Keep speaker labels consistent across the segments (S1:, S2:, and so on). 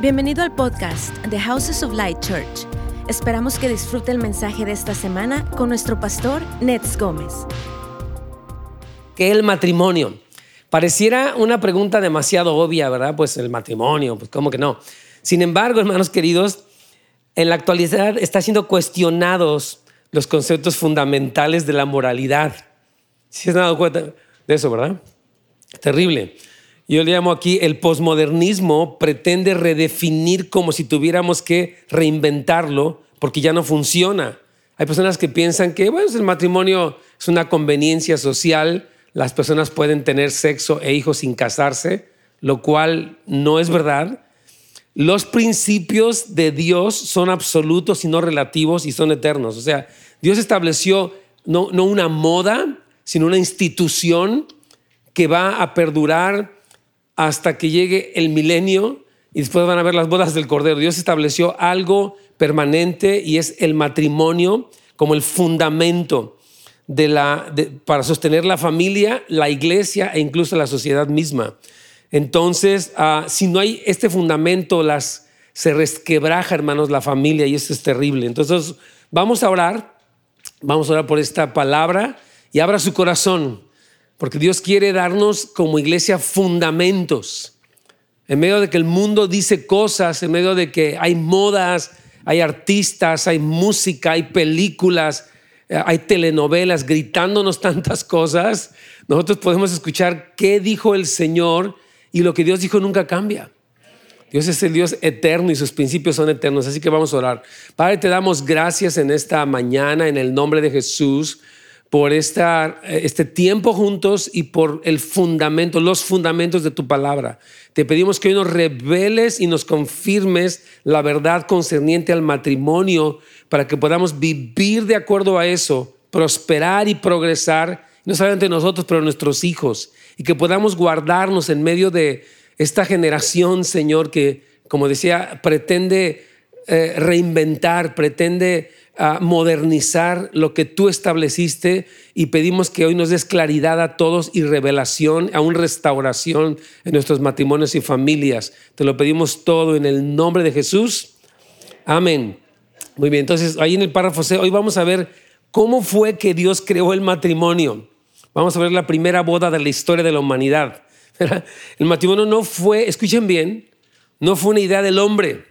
S1: Bienvenido al podcast The Houses of Light Church. Esperamos que disfrute el mensaje de esta semana con nuestro pastor Nets Gómez.
S2: ¿Qué el matrimonio? Pareciera una pregunta demasiado obvia, ¿verdad? Pues el matrimonio, pues cómo que no. Sin embargo, hermanos queridos, en la actualidad está siendo cuestionados los conceptos fundamentales de la moralidad. ¿Sí se han dado cuenta de eso, verdad? Terrible. Yo le llamo aquí el posmodernismo pretende redefinir como si tuviéramos que reinventarlo porque ya no funciona. Hay personas que piensan que bueno, el matrimonio es una conveniencia social, las personas pueden tener sexo e hijos sin casarse, lo cual no es verdad. Los principios de Dios son absolutos y no relativos y son eternos. O sea, Dios estableció no, no una moda, sino una institución que va a perdurar hasta que llegue el milenio y después van a ver las bodas del Cordero. Dios estableció algo permanente y es el matrimonio como el fundamento de la, para sostener la familia, la iglesia e incluso la sociedad misma. Entonces, ah, si no hay este fundamento, las, se resquebraja, hermanos, la familia y eso es terrible. Entonces, vamos a orar, vamos a orar por esta palabra y abra su corazón porque Dios quiere darnos como iglesia fundamentos. En medio de que el mundo dice cosas, en medio de que hay modas, hay artistas, hay música, hay películas, eh, hay telenovelas gritándonos tantas cosas, nosotros podemos escuchar qué dijo el Señor y lo que Dios dijo nunca cambia. Dios es el Dios eterno y sus principios son eternos, así que vamos a orar. Padre, te damos gracias en esta mañana en el nombre de Jesús por este tiempo juntos y por el fundamento, los fundamentos de tu palabra. Te pedimos que hoy nos reveles y nos confirmes la verdad concerniente al matrimonio para que podamos vivir de acuerdo a eso, prosperar y progresar, no solamente nosotros, pero nuestros hijos, y que podamos guardarnos en medio de esta generación, Señor, que, como decía, pretende eh, reinventar, pretende a modernizar lo que tú estableciste y pedimos que hoy nos des claridad a todos y revelación, aún restauración en nuestros matrimonios y familias. Te lo pedimos todo en el nombre de Jesús. Amén. Muy bien, entonces ahí en el párrafo C, hoy vamos a ver cómo fue que Dios creó el matrimonio. Vamos a ver la primera boda de la historia de la humanidad. El matrimonio no fue, escuchen bien, no fue una idea del hombre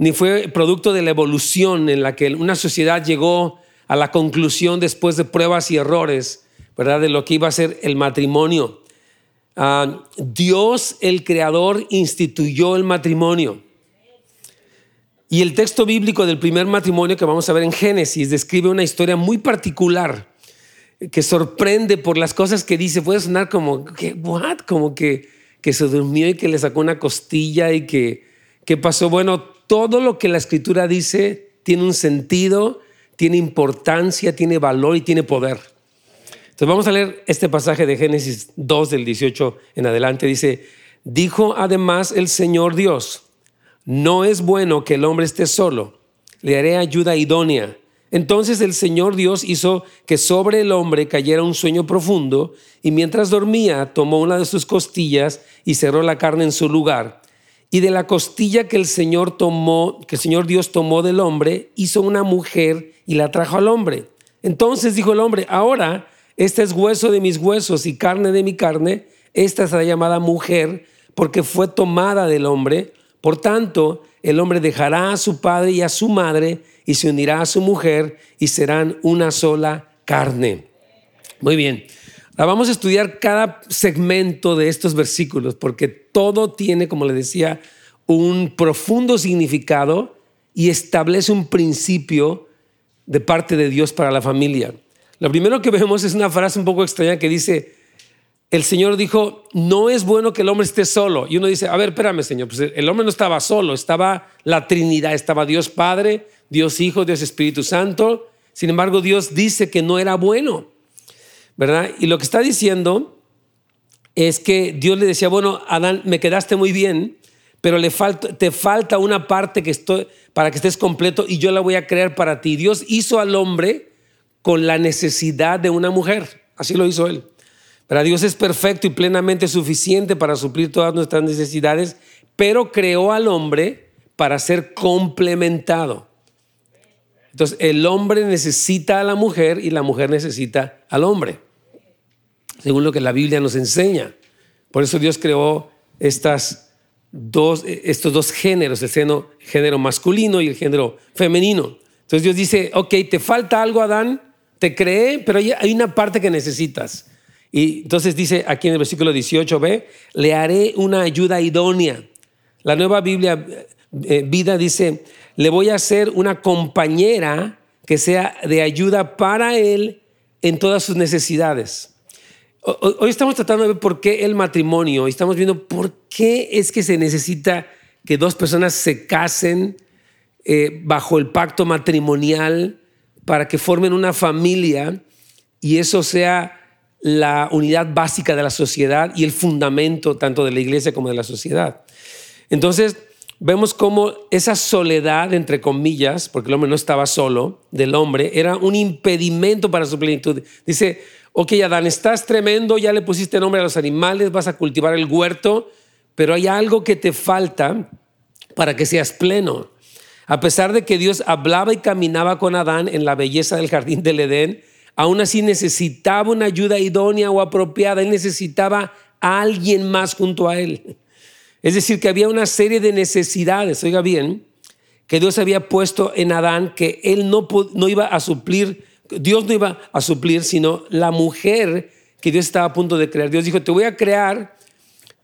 S2: ni fue producto de la evolución en la que una sociedad llegó a la conclusión después de pruebas y errores, ¿verdad? De lo que iba a ser el matrimonio. Ah, Dios, el creador, instituyó el matrimonio. Y el texto bíblico del primer matrimonio que vamos a ver en Génesis describe una historia muy particular que sorprende por las cosas que dice. Puede sonar como, ¿qué? ¿What? Como que, que se durmió y que le sacó una costilla y que, ¿qué pasó? Bueno, todo lo que la escritura dice tiene un sentido, tiene importancia, tiene valor y tiene poder. Entonces vamos a leer este pasaje de Génesis 2 del 18 en adelante. Dice, dijo además el Señor Dios, no es bueno que el hombre esté solo, le haré ayuda idónea. Entonces el Señor Dios hizo que sobre el hombre cayera un sueño profundo y mientras dormía tomó una de sus costillas y cerró la carne en su lugar. Y de la costilla que el Señor tomó, que el Señor Dios tomó del hombre, hizo una mujer y la trajo al hombre. Entonces dijo el hombre, ahora este es hueso de mis huesos y carne de mi carne, esta será llamada mujer porque fue tomada del hombre. Por tanto, el hombre dejará a su padre y a su madre y se unirá a su mujer y serán una sola carne. Muy bien. Vamos a estudiar cada segmento de estos versículos porque todo tiene, como le decía, un profundo significado y establece un principio de parte de Dios para la familia. Lo primero que vemos es una frase un poco extraña que dice, el Señor dijo, no es bueno que el hombre esté solo. Y uno dice, a ver, espérame, Señor, pues el hombre no estaba solo, estaba la Trinidad, estaba Dios Padre, Dios Hijo, Dios Espíritu Santo. Sin embargo, Dios dice que no era bueno. Y lo que está diciendo es que Dios le decía, bueno, Adán, me quedaste muy bien, pero le falta, te falta una parte que estoy, para que estés completo y yo la voy a crear para ti. Dios hizo al hombre con la necesidad de una mujer, así lo hizo él. Pero Dios es perfecto y plenamente suficiente para suplir todas nuestras necesidades, pero creó al hombre para ser complementado. Entonces, el hombre necesita a la mujer y la mujer necesita al hombre, según lo que la Biblia nos enseña. Por eso Dios creó dos, estos dos géneros, el género masculino y el género femenino. Entonces Dios dice, ok, te falta algo, Adán, te creé, pero hay una parte que necesitas. Y entonces dice aquí en el versículo 18b, le haré una ayuda idónea. La nueva Biblia eh, vida dice, le voy a hacer una compañera que sea de ayuda para él en todas sus necesidades. Hoy estamos tratando de ver por qué el matrimonio, y estamos viendo por qué es que se necesita que dos personas se casen eh, bajo el pacto matrimonial para que formen una familia y eso sea la unidad básica de la sociedad y el fundamento tanto de la iglesia como de la sociedad. Entonces, vemos cómo esa soledad, entre comillas, porque el hombre no estaba solo, del hombre, era un impedimento para su plenitud. Dice, ok, Adán, estás tremendo, ya le pusiste nombre a los animales, vas a cultivar el huerto, pero hay algo que te falta para que seas pleno. A pesar de que Dios hablaba y caminaba con Adán en la belleza del jardín del Edén, aún así necesitaba una ayuda idónea o apropiada, él necesitaba a alguien más junto a él. Es decir, que había una serie de necesidades, oiga bien, que Dios había puesto en Adán que él no, no iba a suplir, Dios no iba a suplir, sino la mujer que Dios estaba a punto de crear. Dios dijo, te voy a crear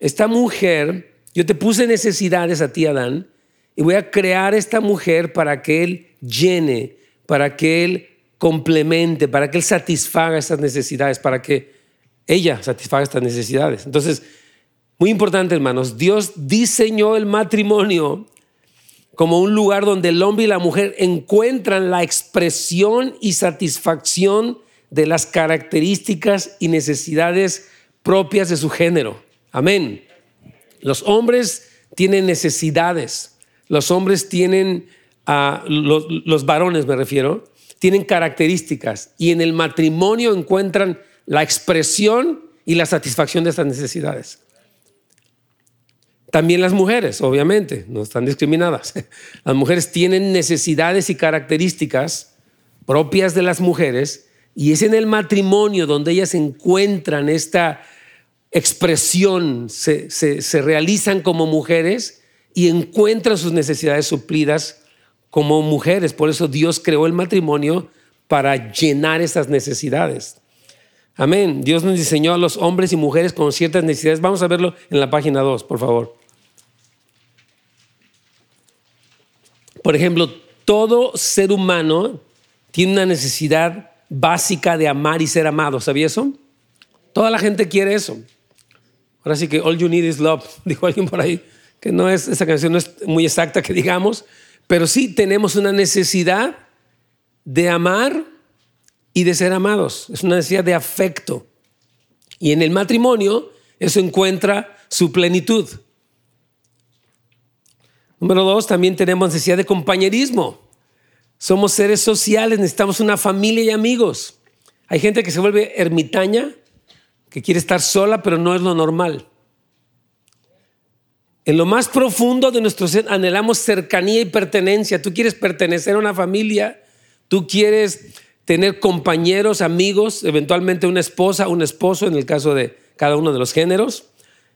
S2: esta mujer, yo te puse necesidades a ti, Adán, y voy a crear esta mujer para que él llene, para que él complemente, para que él satisfaga estas necesidades, para que ella satisfaga estas necesidades. Entonces, muy importante, hermanos, Dios diseñó el matrimonio como un lugar donde el hombre y la mujer encuentran la expresión y satisfacción de las características y necesidades propias de su género. Amén. Los hombres tienen necesidades, los hombres tienen, uh, los, los varones me refiero, tienen características y en el matrimonio encuentran la expresión y la satisfacción de estas necesidades. También las mujeres, obviamente, no están discriminadas. Las mujeres tienen necesidades y características propias de las mujeres y es en el matrimonio donde ellas encuentran esta expresión, se, se realizan como mujeres y encuentran sus necesidades suplidas como mujeres. Por eso Dios creó el matrimonio para llenar esas necesidades. Amén. Dios nos diseñó a los hombres y mujeres con ciertas necesidades. Vamos a verlo en la página 2, por favor. Por ejemplo, todo ser humano tiene una necesidad básica de amar y ser amado. ¿Sabía eso? Toda la gente quiere eso. Ahora sí que all you need is love, dijo alguien por ahí, que no es, esa canción no es muy exacta que digamos, pero sí tenemos una necesidad de amar y de ser amados. Es una necesidad de afecto. Y en el matrimonio eso encuentra su plenitud. Número dos, también tenemos necesidad de compañerismo. Somos seres sociales, necesitamos una familia y amigos. Hay gente que se vuelve ermitaña, que quiere estar sola, pero no es lo normal. En lo más profundo de nuestro ser anhelamos cercanía y pertenencia. Tú quieres pertenecer a una familia, tú quieres tener compañeros, amigos, eventualmente una esposa, un esposo, en el caso de cada uno de los géneros.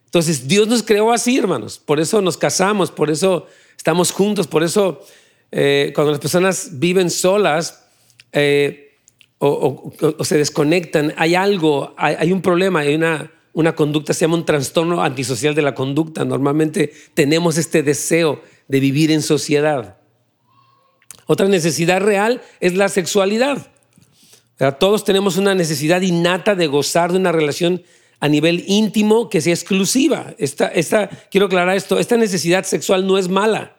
S2: Entonces, Dios nos creó así, hermanos. Por eso nos casamos, por eso estamos juntos, por eso eh, cuando las personas viven solas eh, o, se desconectan, hay algo, hay, un problema, hay una, una conducta, se llama un trastorno antisocial de la conducta. Normalmente tenemos este deseo de vivir en sociedad. Otra necesidad real es la sexualidad. Todos tenemos una necesidad innata de gozar de una relación a nivel íntimo que sea exclusiva. Esta, quiero aclarar esto, esta necesidad sexual no es mala,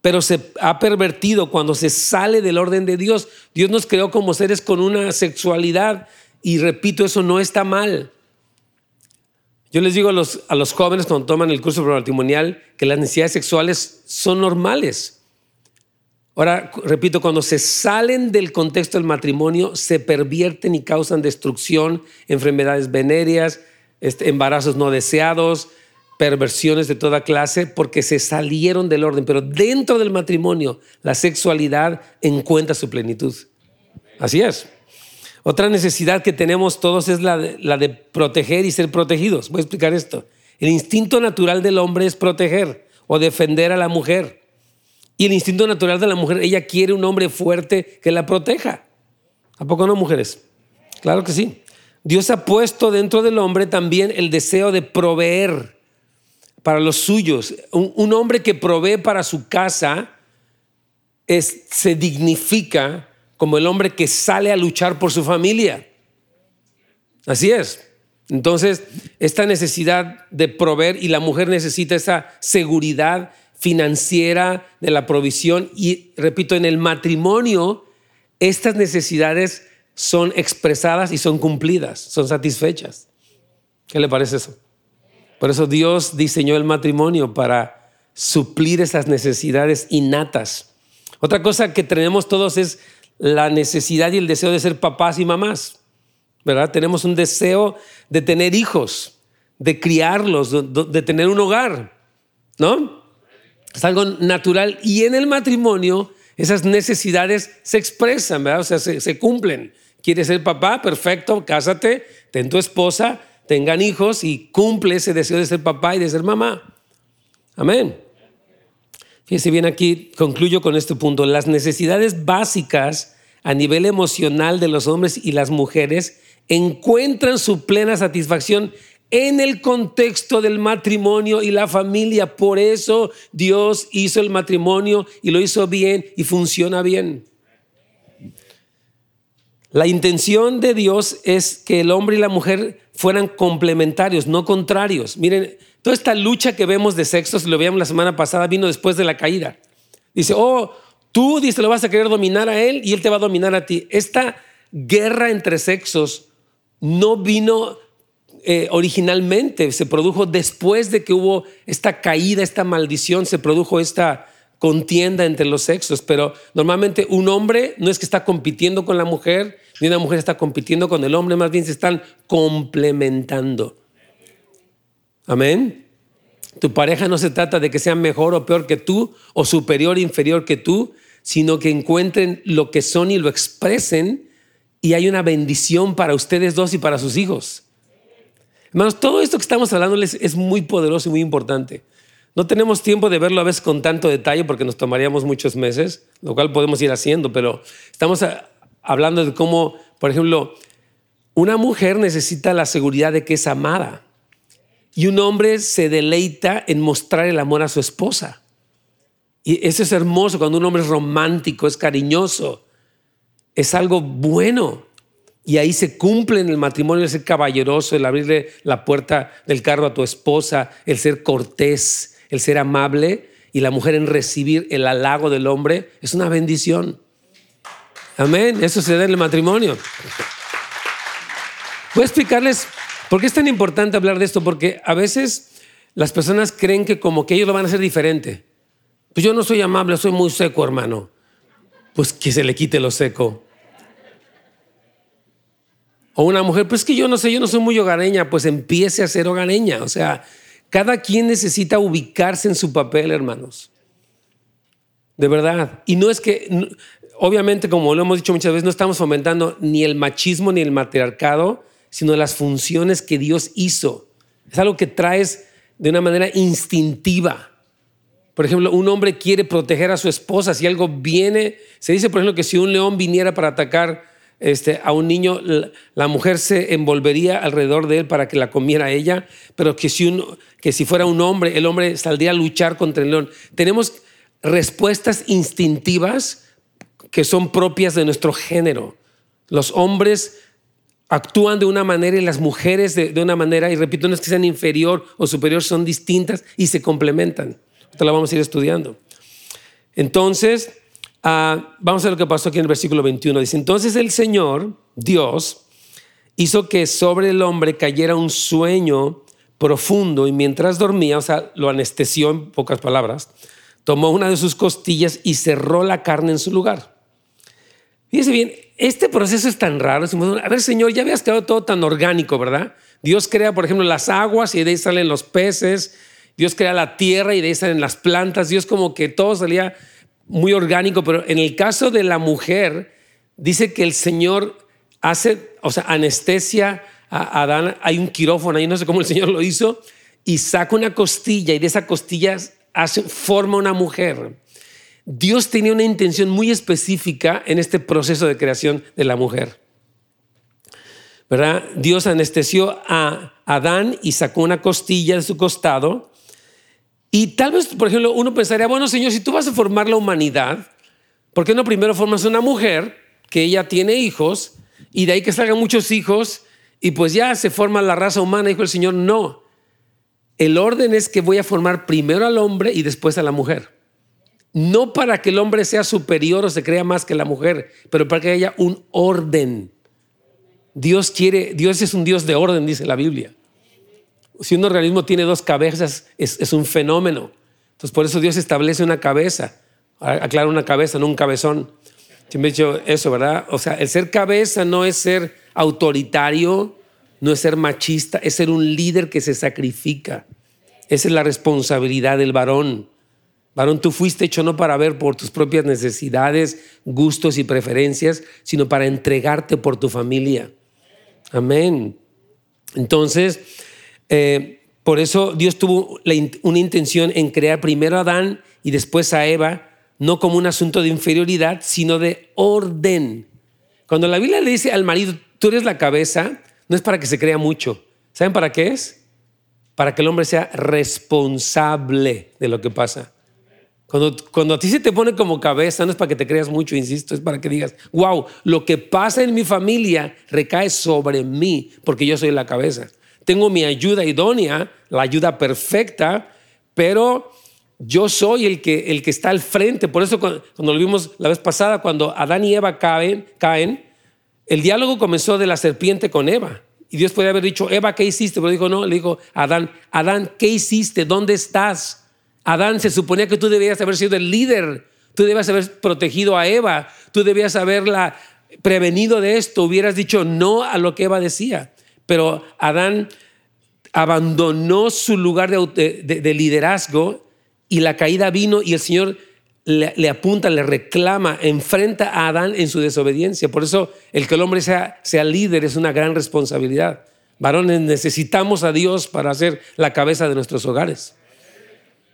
S2: pero se ha pervertido cuando se sale del orden de Dios. Dios nos creó como seres con una sexualidad y repito, eso no está mal. Yo les digo a los, a los jóvenes cuando toman el curso matrimonial que las necesidades sexuales son normales. Ahora, repito, cuando se salen del contexto del matrimonio, se pervierten y causan destrucción, enfermedades venéreas, este, embarazos no deseados, perversiones de toda clase porque se salieron del orden, pero dentro del matrimonio la sexualidad encuentra su plenitud. Así es. Otra necesidad que tenemos todos es la de, la de proteger y ser protegidos. Voy a explicar esto. El instinto natural del hombre es proteger o defender a la mujer. Y el instinto natural de la mujer, ella quiere un hombre fuerte que la proteja. ¿A poco no, mujeres? Claro que sí. Dios ha puesto dentro del hombre también el deseo de proveer para los suyos. Un, hombre que provee para su casa se dignifica como el hombre que sale a luchar por su familia. Así es. Entonces, esta necesidad de proveer y la mujer necesita esa seguridad financiera de la provisión y, repito, en el matrimonio, estas necesidades son expresadas y son cumplidas, son satisfechas. ¿Qué le parece eso? Por eso Dios diseñó el matrimonio para suplir esas necesidades innatas. Otra cosa que tenemos todos es la necesidad y el deseo de ser papás y mamás. ¿Verdad? Tenemos un deseo de tener hijos, de criarlos, de, tener un hogar. ¿No? Es algo natural. Y en el matrimonio esas necesidades se expresan, ¿verdad? O sea, se, cumplen. ¿Quieres ser papá? Perfecto, cásate, ten tu esposa, tengan hijos y cumple ese deseo de ser papá y de ser mamá. Amén. Fíjense bien aquí, concluyo con este punto. Las necesidades básicas a nivel emocional de los hombres y las mujeres encuentran su plena satisfacción en el contexto del matrimonio y la familia. Por eso Dios hizo el matrimonio y lo hizo bien y funciona bien. La intención de Dios es que el hombre y la mujer fueran complementarios, no contrarios. Miren, toda esta lucha que vemos de sexos, lo veíamos la semana pasada, vino después de la caída. Dice, oh, tú, dice, lo vas a querer dominar a él y él te va a dominar a ti. Esta guerra entre sexos no vino eh, originalmente, se produjo después de que hubo esta caída, esta maldición, se produjo esta contienda entre los sexos, pero normalmente un hombre no es que está compitiendo con la mujer, ni una mujer está compitiendo con el hombre, más bien se están complementando. Amén. Tu pareja no se trata de que sea mejor o peor que tú, o superior o inferior que tú, sino que encuentren lo que son y lo expresen, y hay una bendición para ustedes dos y para sus hijos. Hermanos, todo esto que estamos hablando es muy poderoso y muy importante. No tenemos tiempo de verlo a veces con tanto detalle porque nos tomaríamos muchos meses, lo cual podemos ir haciendo, pero estamos hablando de cómo, por ejemplo, una mujer necesita la seguridad de que es amada y un hombre se deleita en mostrar el amor a su esposa. Y eso es hermoso cuando un hombre es romántico, es cariñoso, es algo bueno. Y ahí se cumple en el matrimonio el ser caballeroso, el abrirle la puerta del carro a tu esposa, el ser cortés, el ser amable y la mujer en recibir el halago del hombre es una bendición. Amén. Eso se da en el matrimonio. Voy a explicarles por qué es tan importante hablar de esto, porque a veces las personas creen que como que ellos lo van a hacer diferente. Pues yo no soy amable, soy muy seco, hermano. Pues que se le quite lo seco. O una mujer, pues que yo no sé, yo no soy muy hogareña, pues empiece a ser hogareña. O sea, cada quien necesita ubicarse en su papel, hermanos. De verdad. Y no es que, obviamente, como lo hemos dicho muchas veces, no estamos fomentando ni el machismo ni el matriarcado, sino las funciones que Dios hizo. Es algo que traes de una manera instintiva. Por ejemplo, un hombre quiere proteger a su esposa. Si algo viene, se dice, por ejemplo, que si un león viniera para atacar este, a un niño, la, mujer se envolvería alrededor de él para que la comiera ella, pero que si, que si fuera un hombre, el hombre saldría a luchar contra el león. Tenemos respuestas instintivas que son propias de nuestro género. Los hombres actúan de una manera y las mujeres de, de, una manera, y repito, no es que sean inferior o superior, son distintas y se complementan. Esto lo vamos a ir estudiando. Entonces, Ah, vamos a ver lo que pasó aquí en el versículo 21. Dice, entonces el Señor, Dios, hizo que sobre el hombre cayera un sueño profundo y mientras dormía, o sea, lo anestesió en pocas palabras, tomó una de sus costillas y cerró la carne en su lugar. Fíjese bien, este proceso es tan raro. A ver, Señor, ya habías quedado todo tan orgánico, ¿verdad? Dios crea, por ejemplo, las aguas y de ahí salen los peces. Dios crea la tierra y de ahí salen las plantas. Dios como que todo salía muy orgánico, pero en el caso de la mujer, dice que el Señor hace, o sea, anestesia a Adán. Hay un quirófano ahí, no sé cómo el Señor lo hizo, y saca una costilla y de esa costilla hace, forma una mujer. Dios tenía una intención muy específica en este proceso de creación de la mujer. ¿verdad? Dios anestesió a Adán y sacó una costilla de su costado. Y tal vez, por ejemplo, uno pensaría, bueno, Señor, si tú vas a formar la humanidad, ¿por qué no primero formas una mujer que ella tiene hijos y de ahí que salgan muchos hijos y pues ya se forma la raza humana? Dijo el Señor, no. El orden es que voy a formar primero al hombre y después a la mujer. No para que el hombre sea superior o se crea más que la mujer, pero para que haya un orden. Dios quiere, Dios es un Dios de orden, dice la Biblia. Si un organismo tiene dos cabezas, es, un fenómeno. Entonces, por eso Dios establece una cabeza. Aclara una cabeza, no un cabezón. Siempre he dicho eso, ¿verdad? O sea, el ser cabeza no es ser autoritario, no es ser machista, es ser un líder que se sacrifica. Esa es la responsabilidad del varón. Varón, tú fuiste hecho no para ver por tus propias necesidades, gustos y preferencias, sino para entregarte por tu familia. Amén. Entonces, eh, por eso Dios tuvo una intención en crear primero a Adán y después a Eva, no como un asunto de inferioridad, sino de orden. Cuando la Biblia le dice al marido, tú eres la cabeza, no es para que se crea mucho. ¿Saben para qué es? Para que el hombre sea responsable de lo que pasa. Cuando, cuando a ti se te pone como cabeza, no es para que te creas mucho, insisto, es para que digas, wow, lo que pasa en mi familia recae sobre mí, porque yo soy la cabeza. Tengo mi ayuda idónea, la ayuda perfecta, pero yo soy el que, el que está al frente. Por eso cuando, lo vimos la vez pasada, cuando Adán y Eva caen, el diálogo comenzó de la serpiente con Eva. Y Dios puede haber dicho, Eva, ¿qué hiciste? Pero dijo, no, le dijo, Adán, Adán, ¿qué hiciste? ¿Dónde estás? Adán, se suponía que tú debías haber sido el líder, tú debías haber protegido a Eva, tú debías haberla prevenido de esto, hubieras dicho no a lo que Eva decía. Pero Adán abandonó su lugar de, liderazgo y la caída vino y el Señor le, apunta, le reclama, enfrenta a Adán en su desobediencia. Por eso el que el hombre sea, sea líder es una gran responsabilidad. Varones, necesitamos a Dios para ser la cabeza de nuestros hogares.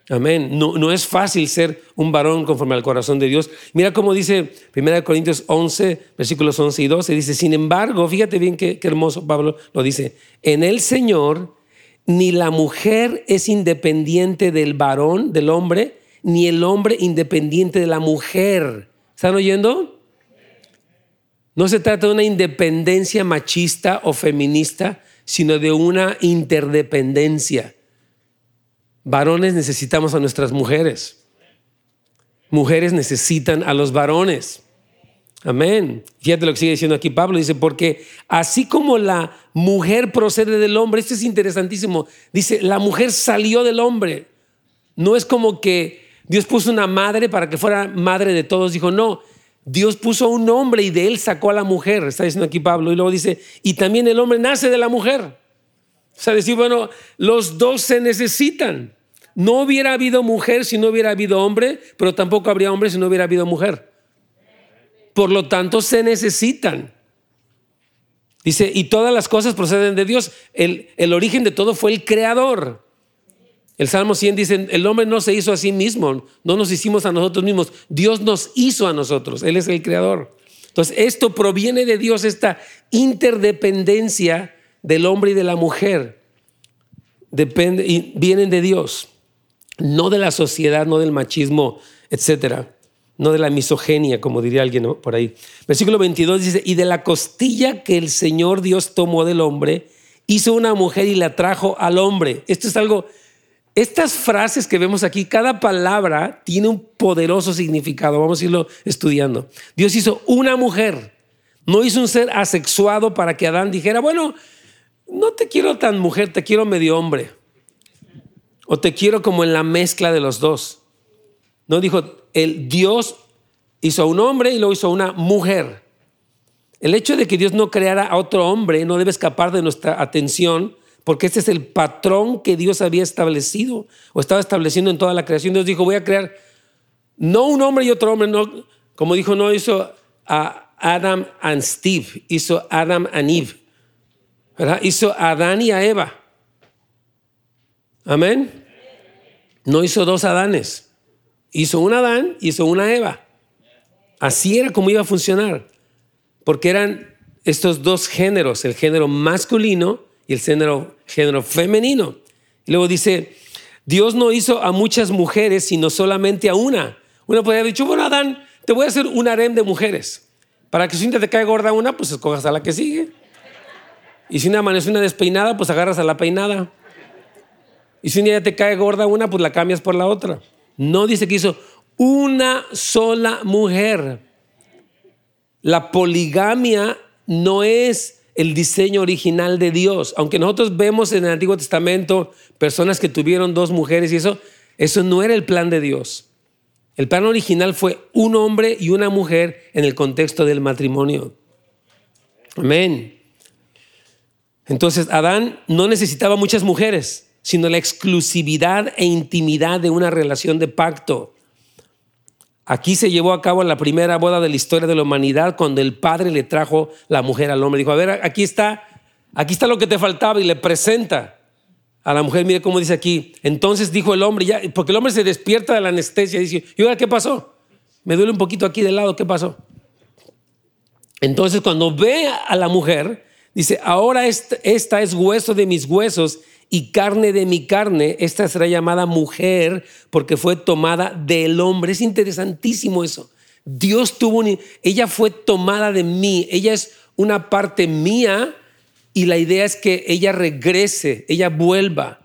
S2: Amén. No, no, es fácil ser un varón conforme al corazón de Dios. Mira cómo dice 1 Corintios 11, versículos 11 y 12. Dice, sin embargo, fíjate bien qué, qué hermoso Pablo lo dice. En el Señor, ni la mujer es independiente del varón, del hombre, ni el hombre independiente de la mujer. ¿Están oyendo? No se trata de una independencia machista o feminista, sino de una interdependencia. Varones necesitamos a nuestras mujeres. Mujeres necesitan a los varones. Amén. Fíjate lo que sigue diciendo aquí Pablo. Dice, porque así como la mujer procede del hombre, esto es interesantísimo. Dice, la mujer salió del hombre. No es como que Dios puso una madre para que fuera madre de todos. Dijo, no, Dios puso un hombre y de él sacó a la mujer. Está diciendo aquí Pablo. Y luego dice, y también el hombre nace de la mujer. O sea, decir, bueno, los dos se necesitan. No hubiera habido mujer si no hubiera habido hombre, pero tampoco habría hombre si no hubiera habido mujer. Por lo tanto, se necesitan. Dice, y todas las cosas proceden de Dios. El, el origen de todo fue el creador. El Salmo 100 dice, el hombre no se hizo a sí mismo, no nos hicimos a nosotros mismos, Dios nos hizo a nosotros, Él es el creador. Entonces, esto proviene de Dios, esta interdependencia del hombre y de la mujer depende, y vienen de Dios, no de la sociedad, no del machismo, etcétera, no de la misoginia, como diría alguien por ahí. Versículo 22 dice, y de la costilla que el Señor Dios tomó del hombre, hizo una mujer y la trajo al hombre. Esto es algo, estas frases que vemos aquí, cada palabra tiene un poderoso significado, vamos a irlo estudiando. Dios hizo una mujer, no hizo un ser asexuado para que Adán dijera, bueno, no te quiero tan mujer, te quiero medio hombre. O te quiero como en la mezcla de los dos. No dijo, el Dios hizo a un hombre y lo hizo a una mujer. El hecho de que Dios no creara a otro hombre no debe escapar de nuestra atención, porque este es el patrón que Dios había establecido o estaba estableciendo en toda la creación. Dios dijo, voy a crear no un hombre y otro hombre, no, como dijo, no hizo a Adam and Steve, hizo Adam and Eve, Hizo a Adán y a Eva. Amén. No hizo dos Adanes, hizo un Adán, hizo una Eva. Así era como iba a funcionar porque eran estos dos géneros, el género masculino y el género, género femenino. Y luego dice, Dios no hizo a muchas mujeres, sino solamente a una. Una podría haber dicho, bueno, Adán, te voy a hacer un harem de mujeres. Para que si te cae gorda una, pues escojas a la que sigue. Y si una amanece una despeinada, pues agarras a la peinada. Y si un día te cae gorda una, pues la cambias por la otra. No dice que hizo una sola mujer. La poligamia no es el diseño original de Dios. Aunque nosotros vemos en el Antiguo Testamento personas que tuvieron dos mujeres y eso, eso no era el plan de Dios. El plan original fue un hombre y una mujer en el contexto del matrimonio. Amén. Entonces Adán no necesitaba muchas mujeres, sino la exclusividad e intimidad de una relación de pacto. Aquí se llevó a cabo la primera boda de la historia de la humanidad cuando el padre le trajo la mujer al hombre. Dijo, a ver, aquí está, aquí está lo que te faltaba y le presenta a la mujer. Mire cómo dice aquí. Entonces dijo el hombre, ya, porque el hombre se despierta de la anestesia y dice, ¿y ahora qué pasó? Me duele un poquito aquí del lado, ¿qué pasó? Entonces cuando ve a la mujer, dice, ahora esta es hueso de mis huesos y carne de mi carne, esta será llamada mujer porque fue tomada del hombre. Es interesantísimo eso. Dios tuvo, ella fue tomada de mí, ella es una parte mía y la idea es que ella regrese, ella vuelva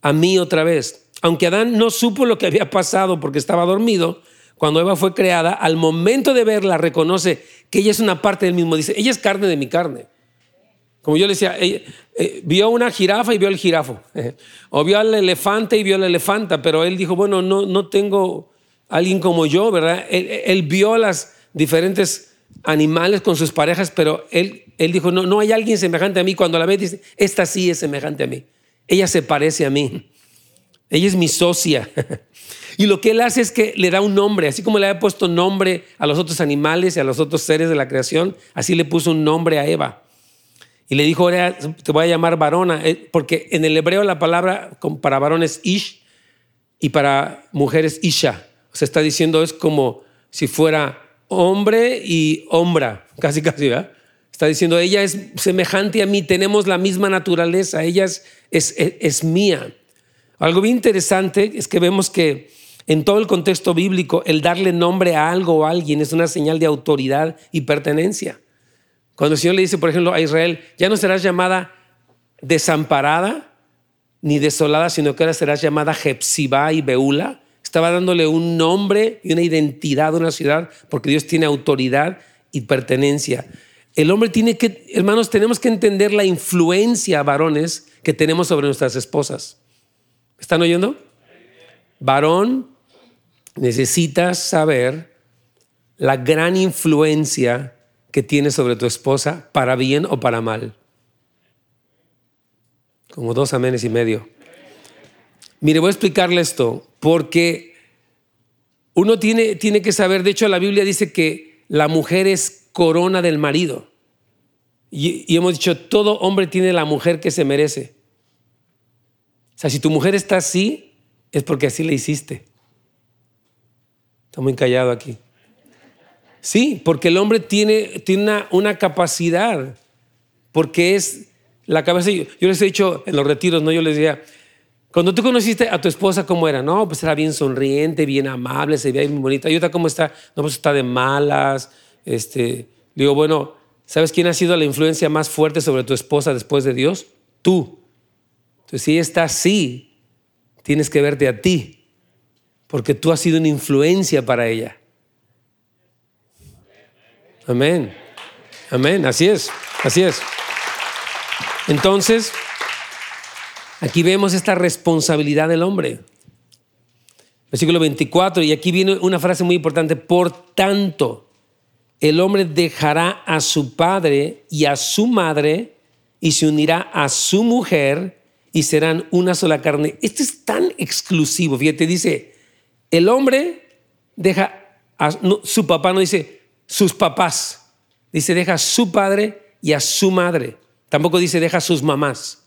S2: a mí otra vez. Aunque Adán no supo lo que había pasado porque estaba dormido, cuando Eva fue creada, al momento de verla reconoce que ella es una parte del mismo. Dice, ella es carne de mi carne. Como yo le decía, eh, vio una jirafa y vio el jirafo. o vio al elefante y vio la elefanta, pero él dijo, bueno, no, no tengo alguien como yo, ¿verdad? Él, vio las diferentes animales con sus parejas, pero él, él dijo, no, no hay alguien semejante a mí. Cuando la ve, dice, esta sí es semejante a mí. Ella se parece a mí. Ella es mi socia. y lo que él hace es que le da un nombre, así como le había puesto nombre a los otros animales y a los otros seres de la creación, así le puso un nombre a Eva. Y le dijo, te voy a llamar varona, eh, porque en el hebreo la palabra para varón es ish y para mujeres isha. O sea, está diciendo es como si fuera hombre y hombra, casi casi, ¿verdad? Está diciendo, ella es semejante a mí, tenemos la misma naturaleza, ella es, es, es mía. Algo bien interesante es que vemos que en todo el contexto bíblico el darle nombre a algo o a alguien es una señal de autoridad y pertenencia. Cuando el Señor le dice, por ejemplo, a Israel, ya no serás llamada desamparada ni desolada, sino que ahora serás llamada Jepsibá y Beula. Estaba dándole un nombre y una identidad a una ciudad porque Dios tiene autoridad y pertenencia. El hombre tiene que, hermanos, tenemos que entender la influencia, varones, que tenemos sobre nuestras esposas. ¿Están oyendo? Varón, necesitas saber la gran influencia que tienes sobre tu esposa, para bien o para mal. Como dos amenes y medio. Mire, voy a explicarle esto, porque uno tiene, tiene que saber, de hecho la Biblia dice que la mujer es corona del marido. Y, y hemos dicho, todo hombre tiene la mujer que se merece. O sea, si tu mujer está así, es porque así le hiciste. Está muy callado aquí. Sí, porque el hombre tiene, tiene una, capacidad, porque es la cabeza. Yo, les he dicho en los retiros, ¿no? Yo les decía, cuando tú conociste a tu esposa, ¿cómo era? No, pues era bien sonriente, bien amable, se veía muy bonita. ¿Y cómo está? No, pues está de malas. Este, digo, bueno, ¿sabes quién ha sido la influencia más fuerte sobre tu esposa después de Dios? Tú. Entonces, si ella está así, tienes que verte a ti, porque tú has sido una influencia para ella. Amén. Amén. Así es. Así es. Entonces, aquí vemos esta responsabilidad del hombre. Versículo 24, y aquí viene una frase muy importante, por tanto. el hombre dejará a su padre y a su madre y se unirá a su mujer y serán una sola carne. Esto es tan exclusivo. Fíjate, dice, el hombre deja a su papá, no dice sus papás, dice deja a su padre y a su madre. Tampoco dice deja a sus mamás.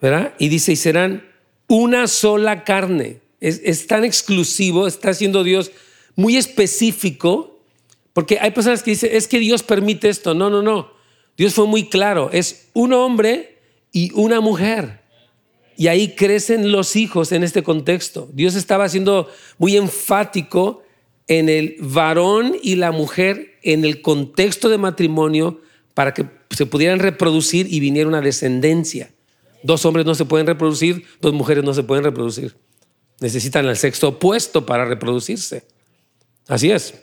S2: ¿Verdad? Y dice, y serán una sola carne. Es, es tan exclusivo, está siendo Dios muy específico, porque hay personas que dicen, es que Dios permite esto. No, no, no. Dios fue muy claro, es un hombre y una mujer. Y ahí crecen los hijos en este contexto. Dios estaba siendo muy enfático en el varón y la mujer en el contexto de matrimonio para que se pudieran reproducir y viniera una descendencia. Dos hombres no se pueden reproducir, dos mujeres no se pueden reproducir. Necesitan el sexo opuesto para reproducirse. Así es.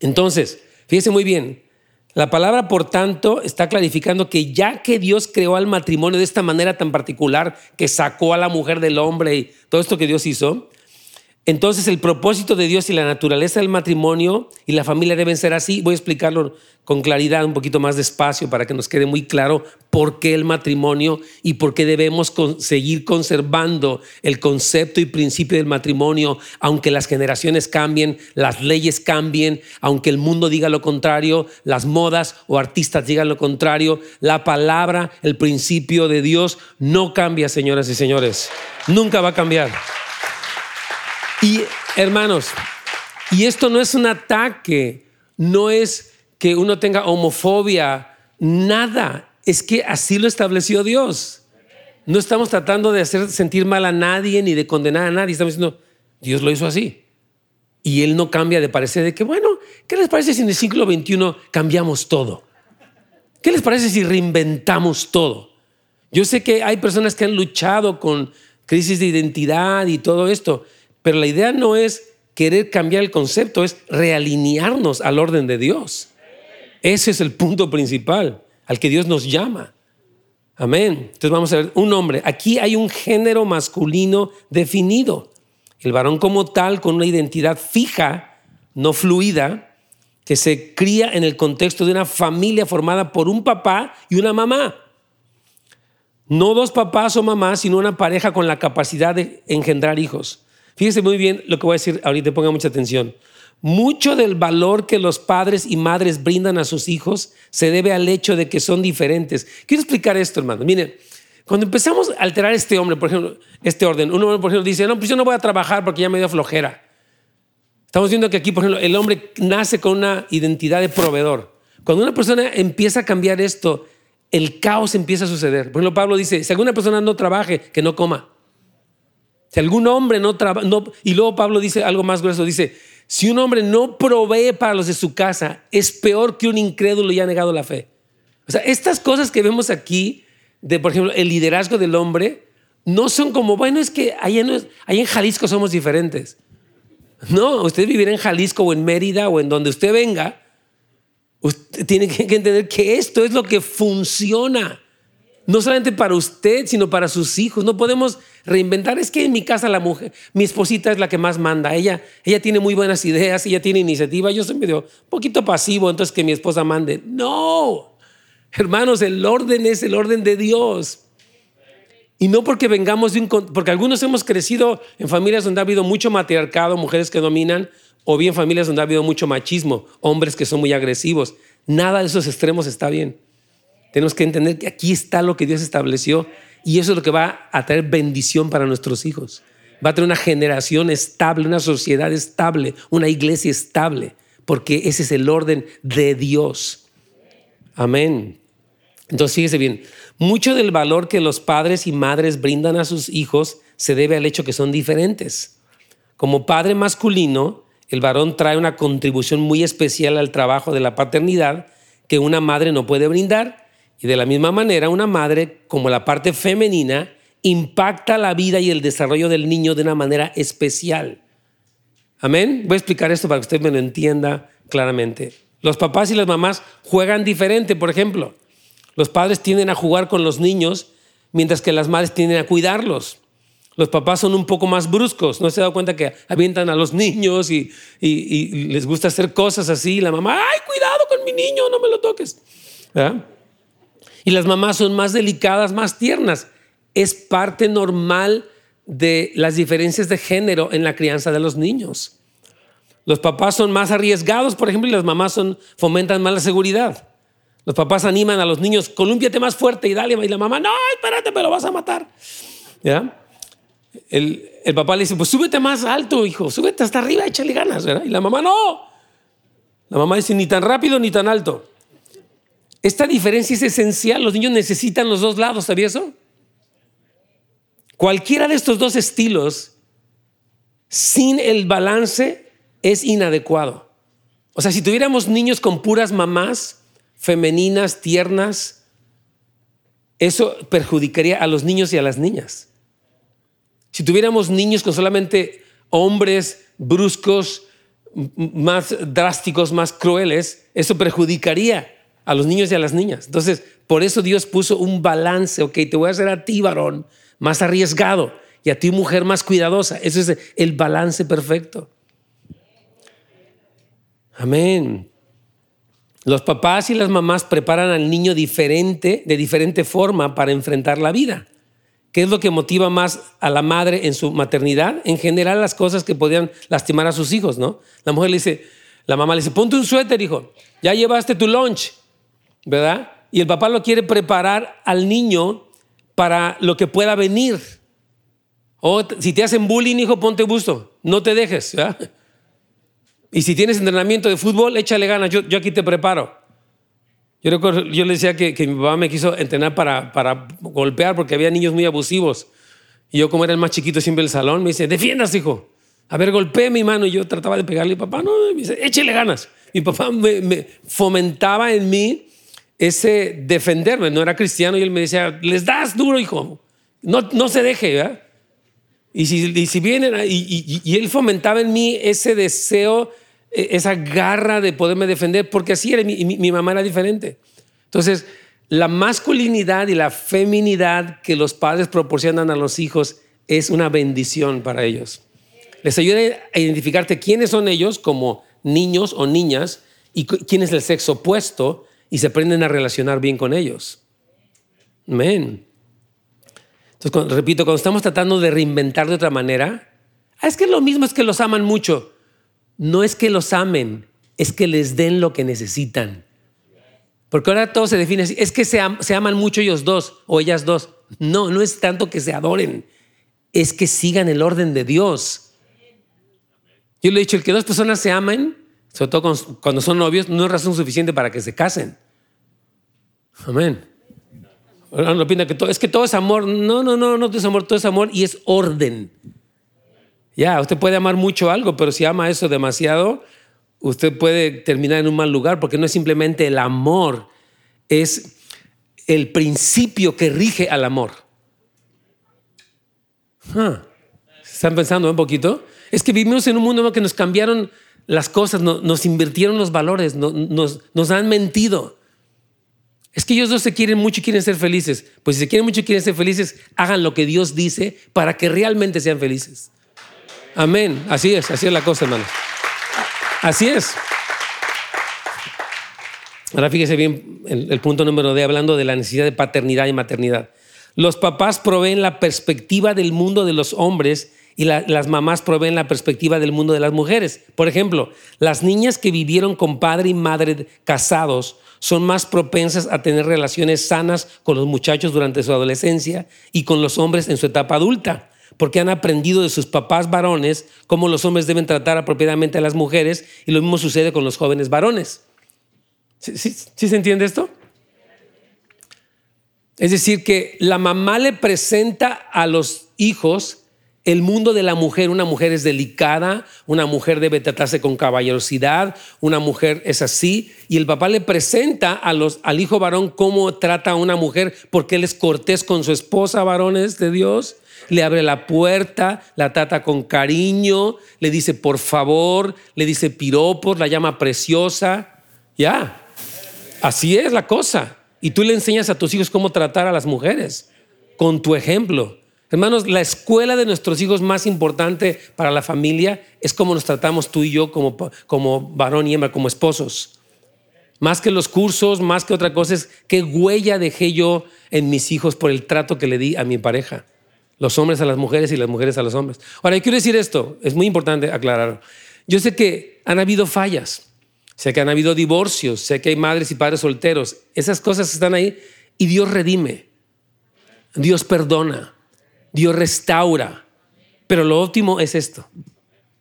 S2: Entonces, fíjese muy bien, la palabra, por tanto, está clarificando que ya que Dios creó al matrimonio de esta manera tan particular, que sacó a la mujer del hombre y todo esto que Dios hizo, entonces el propósito de Dios y la naturaleza del matrimonio y la familia deben ser así. Voy a explicarlo con claridad, un poquito más despacio, para que nos quede muy claro por qué el matrimonio y por qué debemos seguir conservando el concepto y principio del matrimonio, aunque las generaciones cambien, las leyes cambien, aunque el mundo diga lo contrario, las modas o artistas digan lo contrario, la palabra, el principio de Dios no cambia, señoras y señores. Nunca va a cambiar. Y hermanos, y esto no es un ataque, no es que uno tenga homofobia, nada, es que así lo estableció Dios. No estamos tratando de hacer sentir mal a nadie ni de condenar a nadie, estamos diciendo, Dios lo hizo así. Y Él no cambia de parecer de que, bueno, ¿qué les parece si en el siglo XXI cambiamos todo? ¿Qué les parece si reinventamos todo? Yo sé que hay personas que han luchado con crisis de identidad y todo esto, pero la idea no es querer cambiar el concepto, es realinearnos al orden de Dios. Ese es el punto principal al que Dios nos llama. Amén. Entonces vamos a ver un hombre. Aquí hay un género masculino definido. El varón como tal, con una identidad fija, no fluida, que se cría en el contexto de una familia formada por un papá y una mamá. No dos papás o mamás, sino una pareja con la capacidad de engendrar hijos. Fíjese muy bien lo que voy a decir ahorita, ponga mucha atención. Mucho del valor que los padres y madres brindan a sus hijos se debe al hecho de que son diferentes. Quiero explicar esto, hermano. Miren, cuando empezamos a alterar este hombre, por ejemplo, este orden, un hombre, por ejemplo, dice, no, pues yo no voy a trabajar porque ya me dio flojera. Estamos viendo que aquí, por ejemplo, el hombre nace con una identidad de proveedor. Cuando una persona empieza a cambiar esto, el caos empieza a suceder. Por ejemplo, Pablo dice, si alguna persona no trabaje, que no coma. Si algún hombre no trabaja, y luego Pablo dice algo más grueso, dice, si un hombre no provee para los de su casa, es peor que un incrédulo y ha negado la fe. O sea, estas cosas que vemos aquí, de por ejemplo, el liderazgo del hombre, no son como, bueno, es que ahí en, en Jalisco somos diferentes. No, usted vivir en Jalisco o en Mérida o en donde usted venga, usted tiene que entender que esto es lo que funciona. No solamente para usted, sino para sus hijos. No podemos reinventar. Es que en mi casa la mujer, mi esposita es la que más manda. Ella, ella tiene muy buenas ideas, ella tiene iniciativa. Yo soy medio un poquito pasivo, entonces que mi esposa mande. No, hermanos, el orden es el orden de Dios. Y no porque vengamos de un... Porque algunos hemos crecido en familias donde ha habido mucho matriarcado, mujeres que dominan, o bien familias donde ha habido mucho machismo, hombres que son muy agresivos. Nada de esos extremos está bien. Tenemos que entender que aquí está lo que Dios estableció y eso es lo que va a traer bendición para nuestros hijos. Va a tener una generación estable, una sociedad estable, una iglesia estable, porque ese es el orden de Dios. Amén. Entonces, fíjese bien, mucho del valor que los padres y madres brindan a sus hijos se debe al hecho que son diferentes. Como padre masculino, el varón trae una contribución muy especial al trabajo de la paternidad que una madre no puede brindar y de la misma manera, una madre, como la parte femenina, impacta la vida y el desarrollo del niño de una manera especial. Amén. Voy a explicar esto para que usted me lo entienda claramente. Los papás y las mamás juegan diferente, por ejemplo. Los padres tienden a jugar con los niños, mientras que las madres tienden a cuidarlos. los papás son un poco más bruscos. ¿No se dado cuenta que avientan a los niños y, les gusta hacer cosas así? La mamá, ay, cuidado con mi niño, no me lo toques. Y las mamás son más delicadas, más tiernas. Es parte normal de las diferencias de género en la crianza de los niños. Los papás son más arriesgados, por ejemplo, y las mamás fomentan más la seguridad. Los papás animan a los niños, colúmpiate más fuerte y dale. Y la mamá, no, espérate, me lo vas a matar. ¿Ya? el, papá le dice, pues súbete más alto, hijo, súbete hasta arriba, échale ganas. Y la mamá, no. La mamá dice, ni tan rápido ni tan alto. Esta diferencia es esencial, los niños necesitan los dos lados, ¿sabía eso? Cualquiera de estos dos estilos, sin el balance, es inadecuado. O sea, si tuviéramos niños con puras mamás, femeninas, tiernas, eso perjudicaría a los niños y a las niñas. Si tuviéramos niños con solamente hombres bruscos, más drásticos, más crueles, eso perjudicaría a los niños y a las niñas. Entonces, por eso Dios puso un balance, ok, te voy a hacer a ti, varón, más arriesgado, y a ti, mujer, más cuidadosa. Ese es el balance perfecto. Amén. Los papás y las mamás preparan al niño diferente, de diferente forma para enfrentar la vida. ¿Qué es lo que motiva más a la madre en su maternidad? En general, las cosas que podían lastimar a sus hijos, ¿no? La mujer le dice, la mamá le dice, ponte un suéter, hijo, ya llevaste tu lunch, ¿verdad? Y el papá lo quiere preparar al niño para lo que pueda venir. O si te hacen bullying, hijo, ponte gusto, no te dejes. Y si tienes entrenamiento de fútbol, échale ganas, yo, yo aquí te preparo. Yo, le decía que, mi papá me quiso entrenar para, para golpear porque había niños muy abusivos. Y yo, como era el más chiquito siempre del salón, me dice, defiendas, hijo. A ver, golpee mi mano. Y yo trataba de pegarle. papá, no, me dice, échele ganas. Mi papá me, fomentaba en mí ese defenderme. No era cristiano y él me decía, les das duro, hijo. No, no se deje. Y si, si vienen, y, y, él fomentaba en mí ese deseo e-, esa garra de poderme defender, porque así era, mi, mi, mamá era diferente. Entonces, la masculinidad y la feminidad que los padres proporcionan a los hijos es una bendición para ellos. Les ayuda a identificarte quiénes son ellos como niños o niñas y quién es el sexo opuesto y se aprenden a relacionar bien con ellos. Amén. Entonces, repito, cuando estamos tratando de reinventar de otra manera, ah, es que lo mismo es que los aman mucho no es que los amen, es que les den lo que necesitan. Porque ahora todo se define así, es que se, aman mucho ellos dos o ellas dos. No, no es tanto que se adoren, es que sigan el orden de Dios. Yo le he dicho, el que dos personas se amen, sobre todo cuando son novios, no es razón suficiente para que se casen. Amén. No opina que todo, es que todo es amor. No, no, no, no es amor, todo es amor y es orden. Ya, usted puede amar mucho algo, pero si ama eso demasiado, usted puede terminar en un mal lugar porque no es simplemente el amor, es el principio que rige al amor. ¿Están pensando un poquito? Es que vivimos en un mundo que nos cambiaron las cosas, nos invirtieron los valores, nos, han mentido. Es que ellos dos se quieren mucho y quieren ser felices. Pues si se quieren mucho y quieren ser felices, hagan lo que Dios dice para que realmente sean felices. Amén. Así es, así es la cosa, hermano. Así es. Ahora fíjese bien el, punto número D, hablando de la necesidad de paternidad y maternidad. Los papás proveen la perspectiva del mundo de los hombres y las mamás proveen la perspectiva del mundo de las mujeres. Por ejemplo, las niñas que vivieron con padre y madre casados son más propensas a tener relaciones sanas con los muchachos durante su adolescencia y con los hombres en su etapa adulta porque han aprendido de sus papás varones cómo los hombres deben tratar apropiadamente a las mujeres y lo mismo sucede con los jóvenes varones. ¿Sí, se entiende esto? Es decir, que la mamá le presenta a los hijos el mundo de la mujer. Una mujer es delicada, una mujer debe tratarse con caballerosidad, una mujer es así. Y el papá le presenta a los, al hijo varón cómo trata a una mujer, porque él es cortés con su esposa, varones de Dios le abre la puerta, la trata con cariño, le dice por favor, le dice piropos, la llama preciosa. Ya, así es la cosa. Y tú le enseñas a tus hijos cómo tratar a las mujeres con tu ejemplo. Hermanos, la escuela de nuestros hijos más importante para la familia es cómo nos tratamos tú y yo como, como varón y hembra, como esposos. Más que los cursos, más que otra cosa, es qué huella dejé yo en mis hijos por el trato que le di a mi pareja. Los hombres a las mujeres y las mujeres a los hombres. Ahora, yo quiero decir esto, es muy importante aclarar. Yo sé que han habido fallas, sé que han habido divorcios, sé que hay madres y padres solteros. Esas cosas están ahí y Dios redime, Dios perdona. Dios restaura. Pero lo óptimo es esto.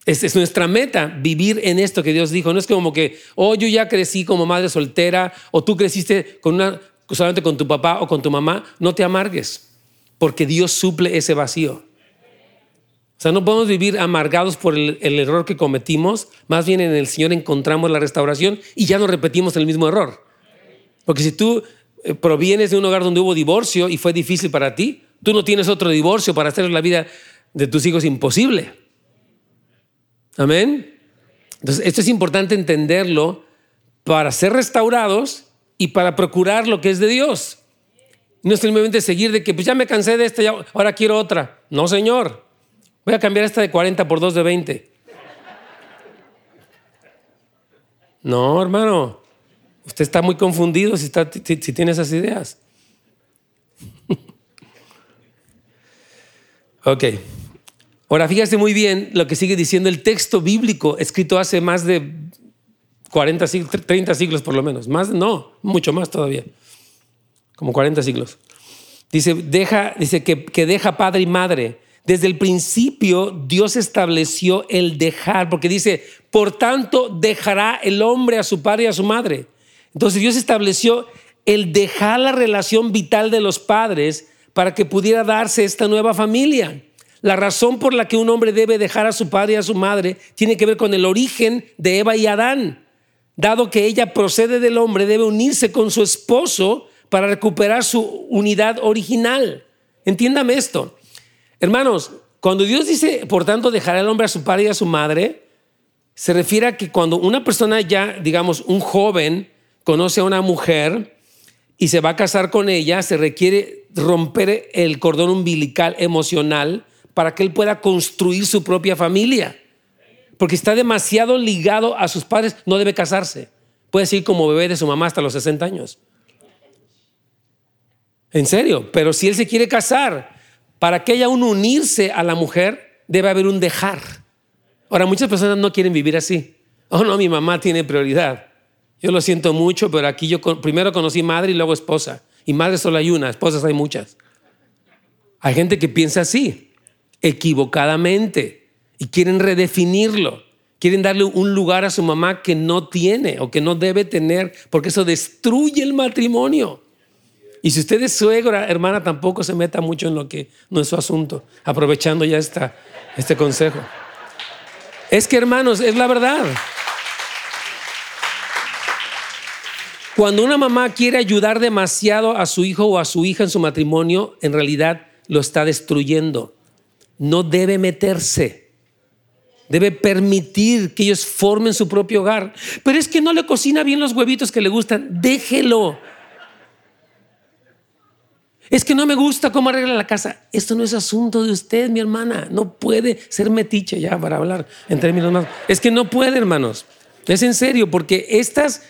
S2: Es, es, nuestra meta vivir en esto que Dios dijo. No es como que, oh, yo ya crecí como madre soltera, o tú creciste con una, solamente con tu papá o con tu mamá. No te amargues, porque Dios suple ese vacío. O sea, no podemos vivir amargados por el, error que cometimos. Más bien en el Señor encontramos la restauración y ya no repetimos el mismo error. Porque si tú eh, provienes de un hogar donde hubo divorcio y fue difícil para ti, Tú no tienes otro divorcio para hacer la vida de tus hijos imposible. Amén. Entonces, esto es importante entenderlo para ser restaurados y para procurar lo que es de Dios. No simplemente seguir de que pues ya me cansé de esta, ahora quiero otra. No, Señor. Voy a cambiar esta de 40 por 2 de 20. No, hermano. Usted está muy confundido si, está, si tiene esas ideas. Ok. Ahora fíjate muy bien lo que sigue diciendo el texto bíblico escrito hace más de 40 siglos, 30 siglos por lo menos. Más, no, mucho más todavía. Como 40 siglos. Dice, deja, dice que, que deja padre y madre. Desde el principio Dios estableció el dejar, porque dice, por tanto dejará el hombre a su padre y a su madre. Entonces Dios estableció el dejar la relación vital de los padres para que pudiera darse esta nueva familia. La razón por la que un hombre debe dejar a su padre y a su madre tiene que ver con el origen de Eva y Adán. Dado que ella procede del hombre, debe unirse con su esposo para recuperar su unidad original. Entiéndame esto. Hermanos, cuando Dios dice, por tanto, dejará el hombre a su padre y a su madre, se refiere a que cuando una persona ya, digamos, un joven, conoce a una mujer y se va a casar con ella, se requiere romper el cordón umbilical emocional para que él pueda construir su propia familia. Porque está demasiado ligado a sus padres, no debe casarse. Puede seguir como bebé de su mamá hasta los 60 años. En serio, pero si él se quiere casar, para que haya un unirse a la mujer, debe haber un dejar. Ahora, muchas personas no quieren vivir así. Oh, no, mi mamá tiene prioridad. Yo lo siento mucho, pero aquí yo primero conocí madre y luego esposa. Y madres solo hay una, esposas hay muchas. Hay gente que piensa así, equivocadamente, y quieren redefinirlo. Quieren darle un lugar a su mamá que no tiene o que no debe tener, porque eso destruye el matrimonio. Y si usted es suegra, hermana, tampoco se meta mucho en lo que no es su asunto, aprovechando ya esta, este consejo. Es que, hermanos, es la verdad. Cuando una mamá quiere ayudar demasiado a su hijo o a su hija en su matrimonio, en realidad lo está destruyendo. No debe meterse. Debe permitir que ellos formen su propio hogar. Pero es que no le cocina bien los huevitos que le gustan. Déjelo. Es que no me gusta cómo arregla la casa. Esto no es asunto de usted, mi hermana. No puede ser metiche ya para hablar en términos más. Es que no puede, hermanos. Es en serio, porque estas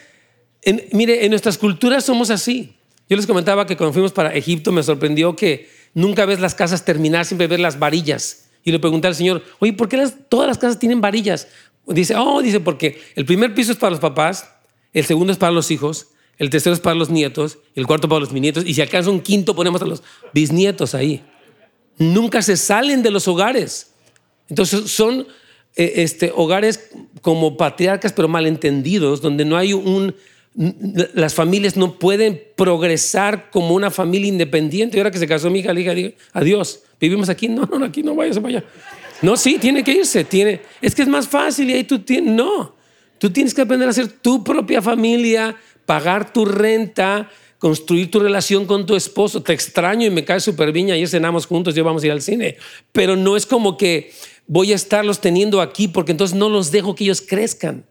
S2: mire, en nuestras culturas somos así. Yo les comentaba que cuando fuimos para Egipto me sorprendió que nunca ves las casas terminar, siempre ves las varillas. Y le pregunté al Señor, oye, ¿por qué todas las casas tienen varillas? Dice, oh, dice, porque el primer piso es para los papás, el segundo es para los hijos, el tercero es para los nietos, el cuarto para los bisnietos, y si acaso un quinto ponemos a los bisnietos ahí. Nunca se salen de los hogares. Entonces son eh, este, hogares como patriarcas, pero malentendidos, donde no hay un las familias no pueden progresar como una familia independiente. Y ahora que se casó mi hija, le dije, adiós, vivimos aquí. No, no, aquí no vayas para allá. No, sí, tiene que irse. Tiene, es que es más fácil y ahí tú tienes. No, tú tienes que aprender a hacer tu propia familia, pagar tu renta, construir tu relación con tu esposo. Te extraño y me cae súper bien. Ayer cenamos juntos y vamos a ir al cine. Pero no es como que voy a estarlos teniendo aquí porque entonces no los dejo que ellos crezcan.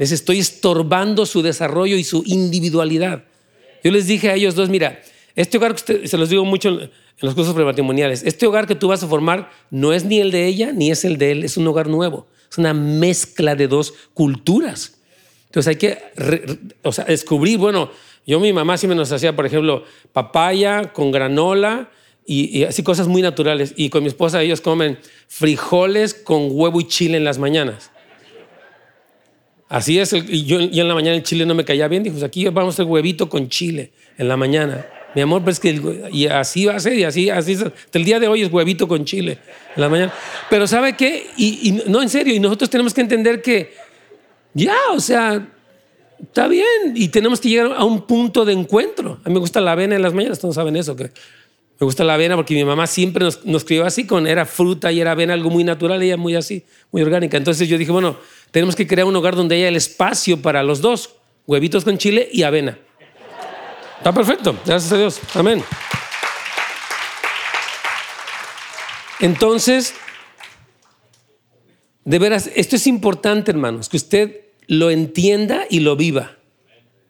S2: Les estoy estorbando su desarrollo y su individualidad. Yo les dije a ellos dos, mira, este hogar, que se los digo mucho en los cursos prematrimoniales, este hogar que tú vas a formar no es ni el de ella ni es el de él, es un hogar nuevo. Es una mezcla de dos culturas. Entonces hay que o sea, descubrir, bueno, yo mi mamá siempre nos hacía, por ejemplo, papaya con granola y, así cosas muy naturales. Y con mi esposa ellos comen frijoles con huevo y chile en las mañanas. Así es, y yo, en la mañana el chile no me caía bien, dijo, pues aquí vamos hacer huevito con chile en la mañana. Mi amor, pues que y así va a ser, y así, así hasta el día de hoy es huevito con chile en la mañana. Pero ¿sabe qué? Y, no, en serio, y nosotros tenemos que entender que ya, o sea, está bien, y tenemos que llegar a un punto de encuentro. A mí me gusta la avena en las mañanas, todos saben eso, que me gusta la avena porque mi mamá siempre nos, nos crió así, con era fruta y era avena, algo muy natural, ella muy así, muy orgánica. Entonces yo dije, bueno, tenemos que crear un hogar donde haya el espacio para los dos, huevitos con chile y avena. Está perfecto, gracias a Dios. Amén. Entonces, de veras, esto es importante, hermanos, que usted lo entienda y lo viva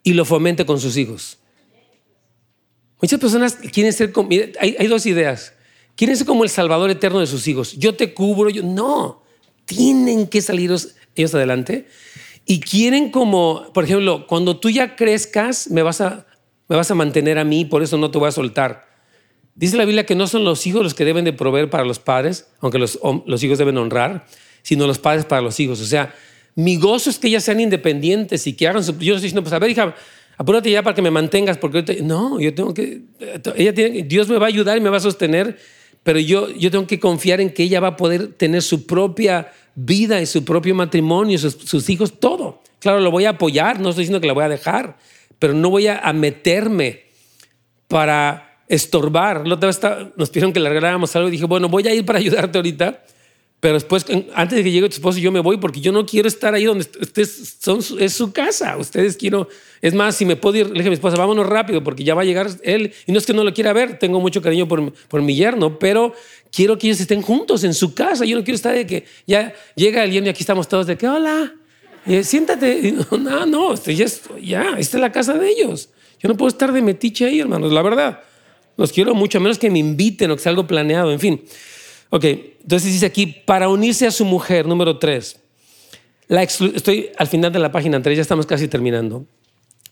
S2: y lo fomente con sus hijos. Muchas personas quieren ser como, hay, dos ideas. Quieren ser como el salvador eterno de sus hijos. Yo te cubro, yo no. Tienen que salir ellos adelante y quieren como, por ejemplo, cuando tú ya crezcas, me vas a me vas a mantener a mí, por eso no te voy a soltar. Dice la Biblia que no son los hijos los que deben de proveer para los padres, aunque los, los hijos deben honrar, sino los padres para los hijos. O sea, mi gozo es que ellas sean independientes y que hagan su... Yo estoy diciendo, pues a ver, hija, apúrate ya para que me mantengas, porque no, yo tengo que... Ella tiene, Dios me va a ayudar y me va a sostener, pero yo, yo tengo que confiar en que ella va a poder tener su propia vida y su propio matrimonio, sus, hijos, todo. Claro, lo voy a apoyar, no estoy diciendo que la voy a dejar, pero no voy a, meterme para estorbar. La otra nos pidieron que largáramos algo y dije, bueno, voy a ir para ayudarte ahorita, pero después, antes de que llegue tu esposo, yo me voy porque yo no quiero estar ahí donde ustedes son, es su casa. Ustedes quiero, es más, si me puedo ir, le dije a mi esposa, vámonos rápido porque ya va a llegar él. Y no es que no lo quiera ver, tengo mucho cariño por, por mi yerno, pero quiero que ellos estén juntos en su casa. Yo no quiero estar de que ya llega alguien y aquí estamos todos de que, hola, y siéntate. No, no, ya, ya, esta es la casa de ellos. Yo no puedo estar de metiche ahí, hermanos, la verdad. Los quiero mucho, a menos que me inviten o que sea algo planeado, en fin. Ok, entonces dice aquí, para unirse a su mujer, número tres. La estoy al final de la página 3, ya estamos casi terminando.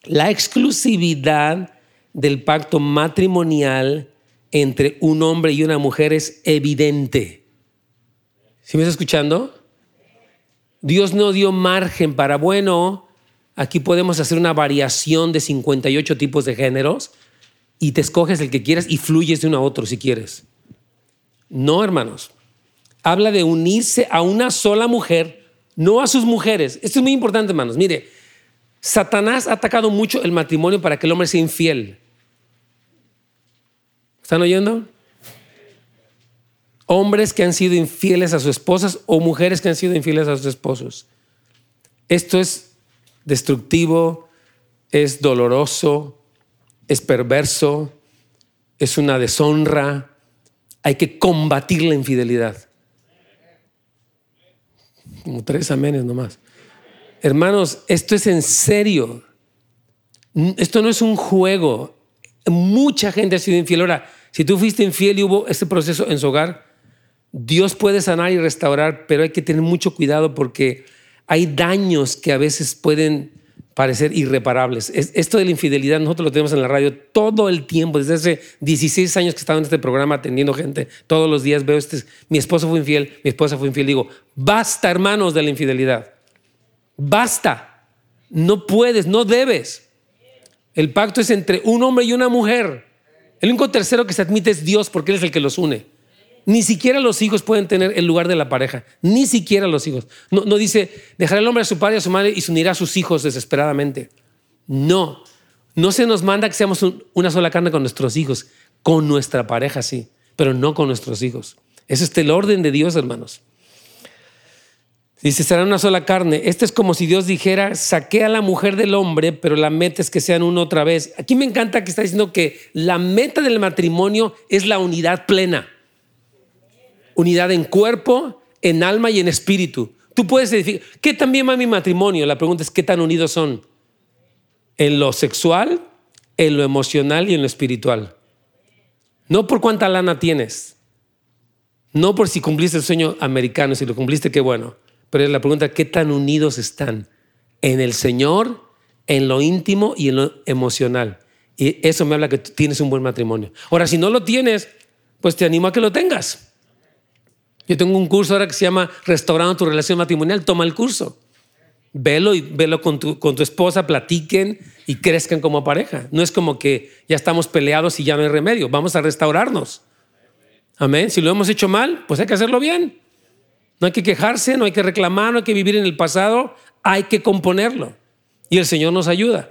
S2: La exclusividad del pacto matrimonial entre un hombre y una mujer es evidente. ¿Sí me está escuchando? Dios no dio margen para, bueno, aquí podemos hacer una variación de 58 tipos de géneros y te escoges el que quieras y fluyes de uno a otro si quieres. No, hermanos. Habla de unirse a una sola mujer, no a sus mujeres. Esto es muy importante, hermanos. Mire, Satanás ha atacado mucho el matrimonio para que el hombre sea infiel. ¿Están oyendo? hombres que han sido infieles a sus esposas o mujeres que han sido infieles a sus esposos. Esto es destructivo, es doloroso, es perverso, es una deshonra. Hay que combatir la infidelidad. Como tres amenes nomás. Hermanos, esto es en serio. Esto no es un juego. Mucha gente ha sido infiel. Ahora, si tú fuiste infiel y hubo este proceso en su hogar, Dios puede sanar y restaurar, pero hay que tener mucho cuidado porque hay daños que a veces pueden parecer irreparables. Esto de la infidelidad nosotros lo tenemos en la radio todo el tiempo, desde hace 16 años que he estado en este programa atendiendo gente, todos los días veo este, mi esposo fue infiel, mi esposa fue infiel, digo, basta hermanos de la infidelidad, basta, no puedes, no debes. El pacto es entre un hombre y una mujer. El único tercero que se admite es Dios porque Él es el que los une. Ni siquiera los hijos pueden tener el lugar de la pareja. Ni siquiera los hijos. No, dice, dejará el hombre a su padre y a su madre y se unirá a sus hijos desesperadamente. No. No se nos manda que seamos una sola carne con nuestros hijos. Con nuestra pareja, sí. Pero no con nuestros hijos. Ese es el orden de Dios, hermanos. Dice, será una sola carne. Este es como si Dios dijera, saqué a la mujer del hombre, pero la meta es que sean uno otra vez. Aquí me encanta que está diciendo que la meta del matrimonio es la unidad plena unidad en cuerpo, en alma y en espíritu. Tú puedes decir, ¿qué también va mi matrimonio? La pregunta es, ¿qué tan unidos son? En lo sexual, en lo emocional y en lo espiritual. No por cuánta lana tienes. No por si cumpliste el sueño americano, si lo cumpliste, qué bueno. Pero es la pregunta, ¿qué tan unidos están en el Señor, en lo íntimo y en lo emocional? Y eso me habla que tienes un buen matrimonio. Ahora, si no lo tienes, pues te animo a que lo tengas. Yo tengo un curso ahora que se llama Restaurando tu relación matrimonial. Toma el curso. Velo y velo con tu, con tu esposa, platiquen y crezcan como pareja. No es como que ya estamos peleados y ya no hay remedio. Vamos a restaurarnos. Amén. Si lo hemos hecho mal, pues hay que hacerlo bien. No hay que quejarse, no hay que reclamar, no hay que vivir en el pasado, hay que componerlo. Y el Señor nos ayuda.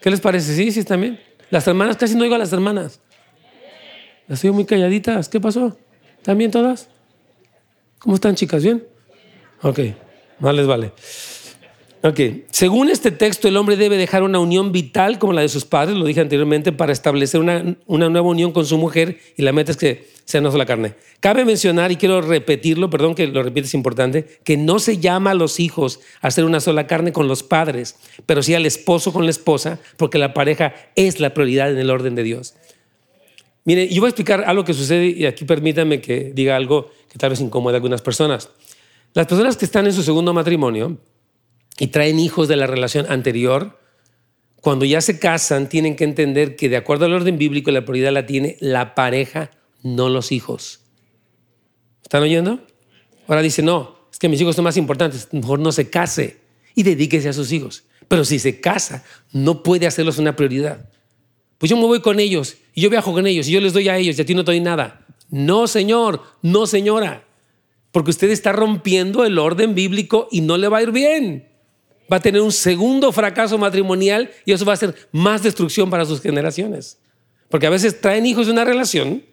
S2: ¿Qué les parece? Sí, sí, también. Las hermanas, casi no oigo a las hermanas. Las oigo muy calladitas. ¿Qué pasó? ¿Están bien todas? ¿Cómo están, chicas? ¿Bien? Ok, más les vale. Ok, según este texto, el hombre debe dejar una unión vital como la de sus padres, lo dije anteriormente, para establecer una, una nueva unión con su mujer y la meta es que sea una sola carne. Cabe mencionar, y quiero repetirlo, perdón que lo repite, es importante, que no se llama a los hijos a ser una sola carne con los padres, pero sí al esposo con la esposa, porque la pareja es la prioridad en el orden de Dios. Mire, yo voy a explicar algo que sucede y aquí permítanme que diga algo que tal vez incomode a algunas personas. Las personas que están en su segundo matrimonio, y traen hijos de la relación anterior, cuando ya se casan tienen que entender que de acuerdo al orden bíblico la prioridad la tiene la pareja, no los hijos. ¿Están oyendo? Ahora dice, no, es que mis hijos son más importantes, mejor no se case y dedíquese a sus hijos. Pero si se casa, no puede hacerlos una prioridad. Pues yo me voy con ellos y yo viajo con ellos y yo les doy a ellos y a ti no te doy nada. No, señor, no, señora, porque usted está rompiendo el orden bíblico y no le va a ir bien va a tener un segundo fracaso matrimonial y eso va a ser más destrucción para sus generaciones. Porque a veces traen hijos de una relación,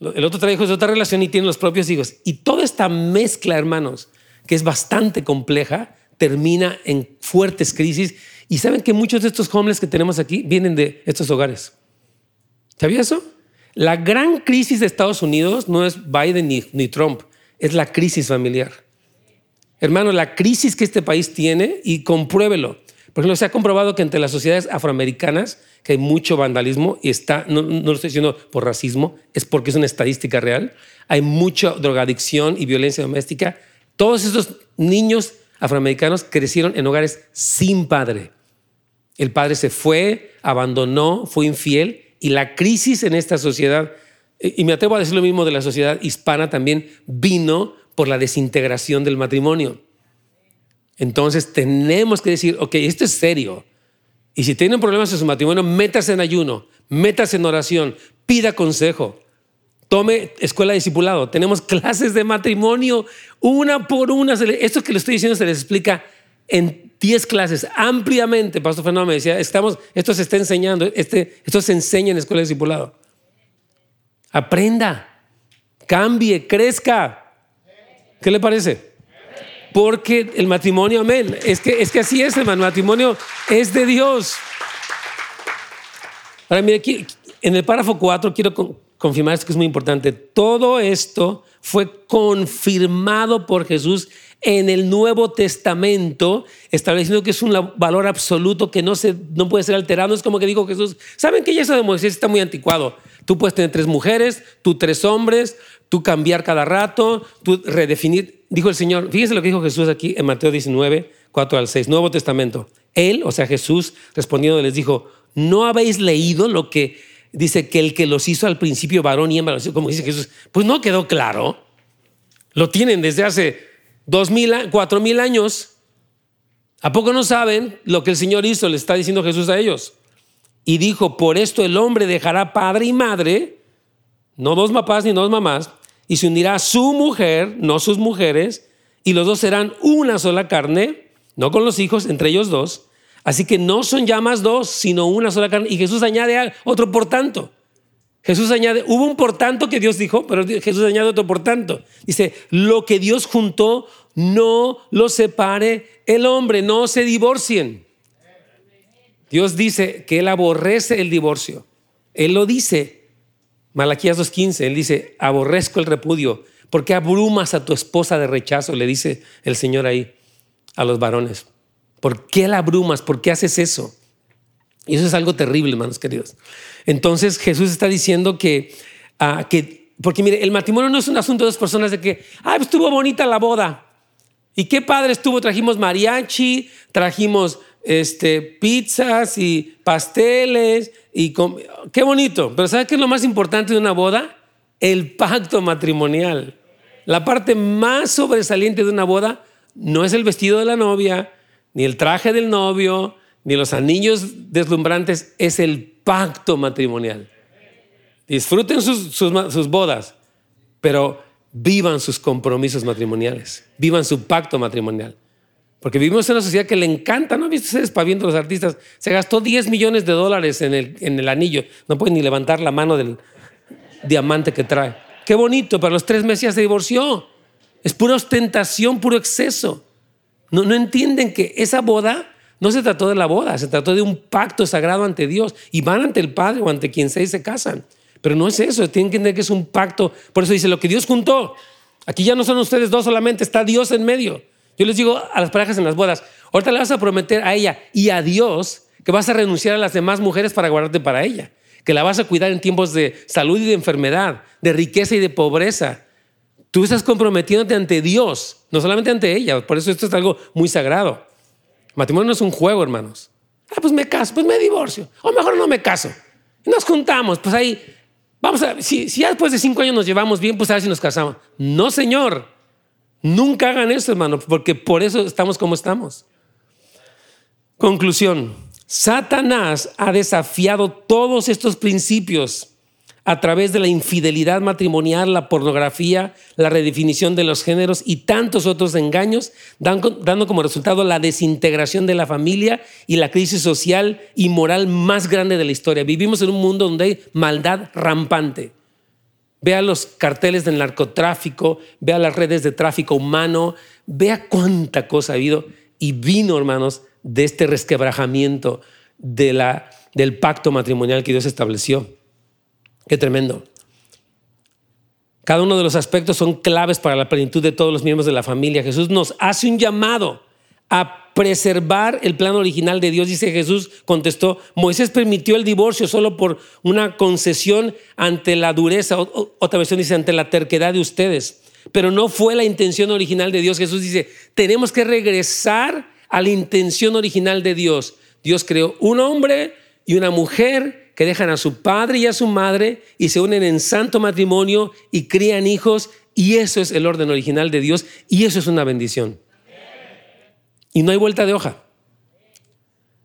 S2: el otro trae hijos de otra relación y tienen los propios hijos. Y toda esta mezcla, hermanos, que es bastante compleja, termina en fuertes crisis. Y saben que muchos de estos homeless que tenemos aquí vienen de estos hogares. ¿Sabía eso? La gran crisis de Estados Unidos no es Biden ni Trump, es la crisis familiar. Hermano, la crisis que este país tiene, y compruébelo. Por ejemplo, se ha comprobado que entre las sociedades afroamericanas, que hay mucho vandalismo, y está, no, lo estoy diciendo por racismo, es porque es una estadística real, hay mucha drogadicción y violencia doméstica. Todos estos niños afroamericanos crecieron en hogares sin padre. El padre se fue, abandonó, fue infiel, y la crisis en esta sociedad, y me atrevo a decir lo mismo de la sociedad hispana también, vino por la desintegración del matrimonio. Entonces tenemos que decir, ok, esto es serio. Y si tienen problemas en su matrimonio, métase en ayuno, métase en oración, pida consejo, tome escuela de discipulado. Tenemos clases de matrimonio, una por una. Esto que le estoy diciendo se les explica en 10 clases ampliamente. Pastor Fernando me decía, estamos, esto se está enseñando, este, esto se enseña en escuela de discipulado. Aprenda, cambie, crezca. ¿Qué le parece? Porque el matrimonio, amén. Es que, es que así es, hermano. El matrimonio es de Dios. Ahora, mire, aquí, en el párrafo 4 quiero confirmar esto que es muy importante. Todo esto fue confirmado por Jesús en el Nuevo Testamento, estableciendo que es un valor absoluto que no, se, no puede ser alterado. Es como que dijo Jesús, ¿saben que ya eso de Moisés está muy anticuado? Tú puedes tener tres mujeres, tú tres hombres, tú cambiar cada rato, tú redefinir. Dijo el Señor, fíjense lo que dijo Jesús aquí en Mateo 19, 4 al 6, Nuevo Testamento. Él, o sea Jesús, respondiendo les dijo, ¿no habéis leído lo que dice que el que los hizo al principio varón y hembra, como dice Jesús? Pues no quedó claro. Lo tienen desde hace dos mil, cuatro mil años. ¿A poco no saben lo que el Señor hizo? Le está diciendo Jesús a ellos. Y dijo, por esto el hombre dejará padre y madre no dos papás ni dos mamás, y se unirá a su mujer, no sus mujeres, y los dos serán una sola carne, no con los hijos, entre ellos dos. Así que no son ya más dos, sino una sola carne. Y Jesús añade otro por tanto. Jesús añade, hubo un por tanto que Dios dijo, pero Jesús añade otro por tanto. Dice, lo que Dios juntó, no lo separe el hombre, no se divorcien. Dios dice que Él aborrece el divorcio. Él lo dice. Malaquías 2.15, él dice, aborrezco el repudio. ¿Por qué abrumas a tu esposa de rechazo? Le dice el Señor ahí a los varones. ¿Por qué la abrumas? ¿Por qué haces eso? Y eso es algo terrible, hermanos queridos. Entonces Jesús está diciendo que, ah, que porque mire, el matrimonio no es un asunto de dos personas de que, ah, estuvo bonita la boda. Y qué padre estuvo, trajimos mariachi, trajimos este, pizzas y pasteles y qué bonito. Pero ¿sabes qué es lo más importante de una boda? El pacto matrimonial. La parte más sobresaliente de una boda no es el vestido de la novia, ni el traje del novio, ni los anillos deslumbrantes, es el pacto matrimonial. Disfruten sus, bodas, pero vivan sus compromisos matrimoniales, vivan su pacto matrimonial. Porque vivimos en una sociedad que le encanta, ¿no? ¿Viste ustedes viendo los artistas? Se gastó 10 millones de dólares en el, en el anillo. No puede ni levantar la mano del diamante que trae. Qué bonito, pero a los tres meses ya se divorció. Es pura ostentación, puro exceso. No, no entienden que esa boda no se trató de la boda, se trató de un pacto sagrado ante Dios. Y van ante el Padre o ante quien sea y se casan. Pero no es eso, tienen que entender que es un pacto. Por eso dice, lo que Dios juntó, aquí ya no son ustedes dos solamente, está Dios en medio. Yo les digo a las parejas en las bodas, ahorita le vas a prometer a ella y a Dios que vas a renunciar a las demás mujeres para guardarte para ella, que la vas a cuidar en tiempos de salud y de enfermedad, de riqueza y de pobreza. Tú estás comprometiéndote ante Dios, no solamente ante ella, por eso esto es algo muy sagrado. matrimonio no es un juego, hermanos. Ah, pues me caso, pues me divorcio, o mejor no me caso. nos juntamos, pues ahí Vamos a, si, si ya después de cinco años nos llevamos bien, pues a ver si nos casamos. No, Señor. Nunca hagan eso, hermano, porque por eso estamos como estamos. Conclusión. Satanás ha desafiado todos estos principios a través de la infidelidad matrimonial, la pornografía, la redefinición de los géneros y tantos otros engaños, dando como resultado la desintegración de la familia y la crisis social y moral más grande de la historia. Vivimos en un mundo donde hay maldad rampante. Vea los carteles del narcotráfico, vea las redes de tráfico humano, vea cuánta cosa ha habido y vino, hermanos, de este resquebrajamiento de la, del pacto matrimonial que Dios estableció. Qué tremendo. Cada uno de los aspectos son claves para la plenitud de todos los miembros de la familia. Jesús nos hace un llamado a preservar el plan original de Dios. Dice Jesús, contestó, Moisés permitió el divorcio solo por una concesión ante la dureza, otra versión dice, ante la terquedad de ustedes. Pero no fue la intención original de Dios. Jesús dice, tenemos que regresar a la intención original de Dios. Dios creó un hombre y una mujer que dejan a su padre y a su madre y se unen en santo matrimonio y crían hijos y eso es el orden original de Dios y eso es una bendición. Y no hay vuelta de hoja.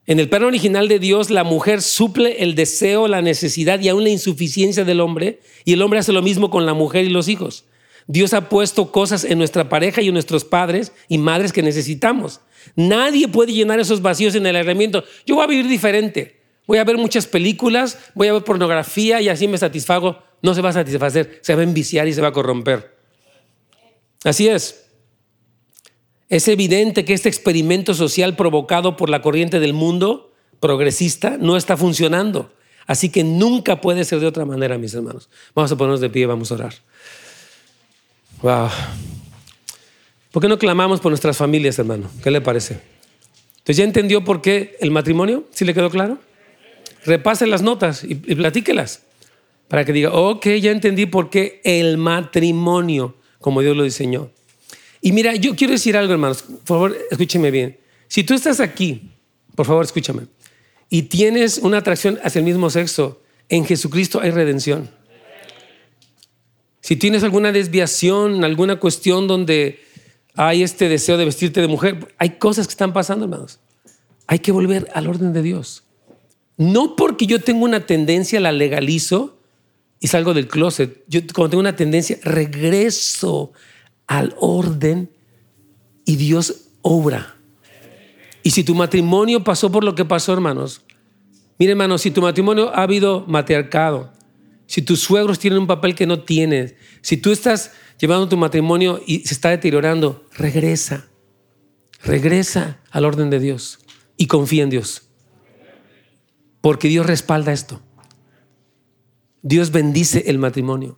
S2: En el plan original de Dios, la mujer suple el deseo, la necesidad y aún la insuficiencia del hombre, y el hombre hace lo mismo con la mujer y los hijos. Dios ha puesto cosas en nuestra pareja y en nuestros padres y madres que necesitamos. Nadie puede llenar esos vacíos en el aislamiento. Yo voy a vivir diferente voy a ver muchas películas, voy a ver pornografía y así me satisfago. No se va a satisfacer, se va a enviciar y se va a corromper. Así es. Es evidente que este experimento social provocado por la corriente del mundo progresista no está funcionando. Así que nunca puede ser de otra manera, mis hermanos. Vamos a ponernos de pie y vamos a orar. Wow. ¿Por qué no clamamos por nuestras familias, hermano? ¿Qué le parece? Entonces, ¿ya entendió por qué el matrimonio? ¿Sí le quedó claro? repase las notas y, platíquelas para que diga, ok, ya entendí por qué el matrimonio, como Dios lo diseñó. Y mira, yo quiero decir algo, hermanos, por favor, escúcheme bien. Si tú estás aquí, por favor, escúchame, y tienes una atracción hacia el mismo sexo, en Jesucristo hay redención. Si tienes alguna desviación, alguna cuestión donde hay este deseo de vestirte de mujer, hay cosas que están pasando, hermanos. Hay que volver al orden de Dios. No porque yo tengo una tendencia, la legalizo y salgo del closet. Yo cuando tengo una tendencia, regreso al orden y Dios obra. Y si tu matrimonio pasó por lo que pasó, hermanos, mire hermanos, si tu matrimonio ha habido matriarcado, si tus suegros tienen un papel que no tienes, si tú estás llevando tu matrimonio y se está deteriorando, regresa, regresa al orden de Dios y confía en Dios. Porque Dios respalda esto. Dios bendice el matrimonio.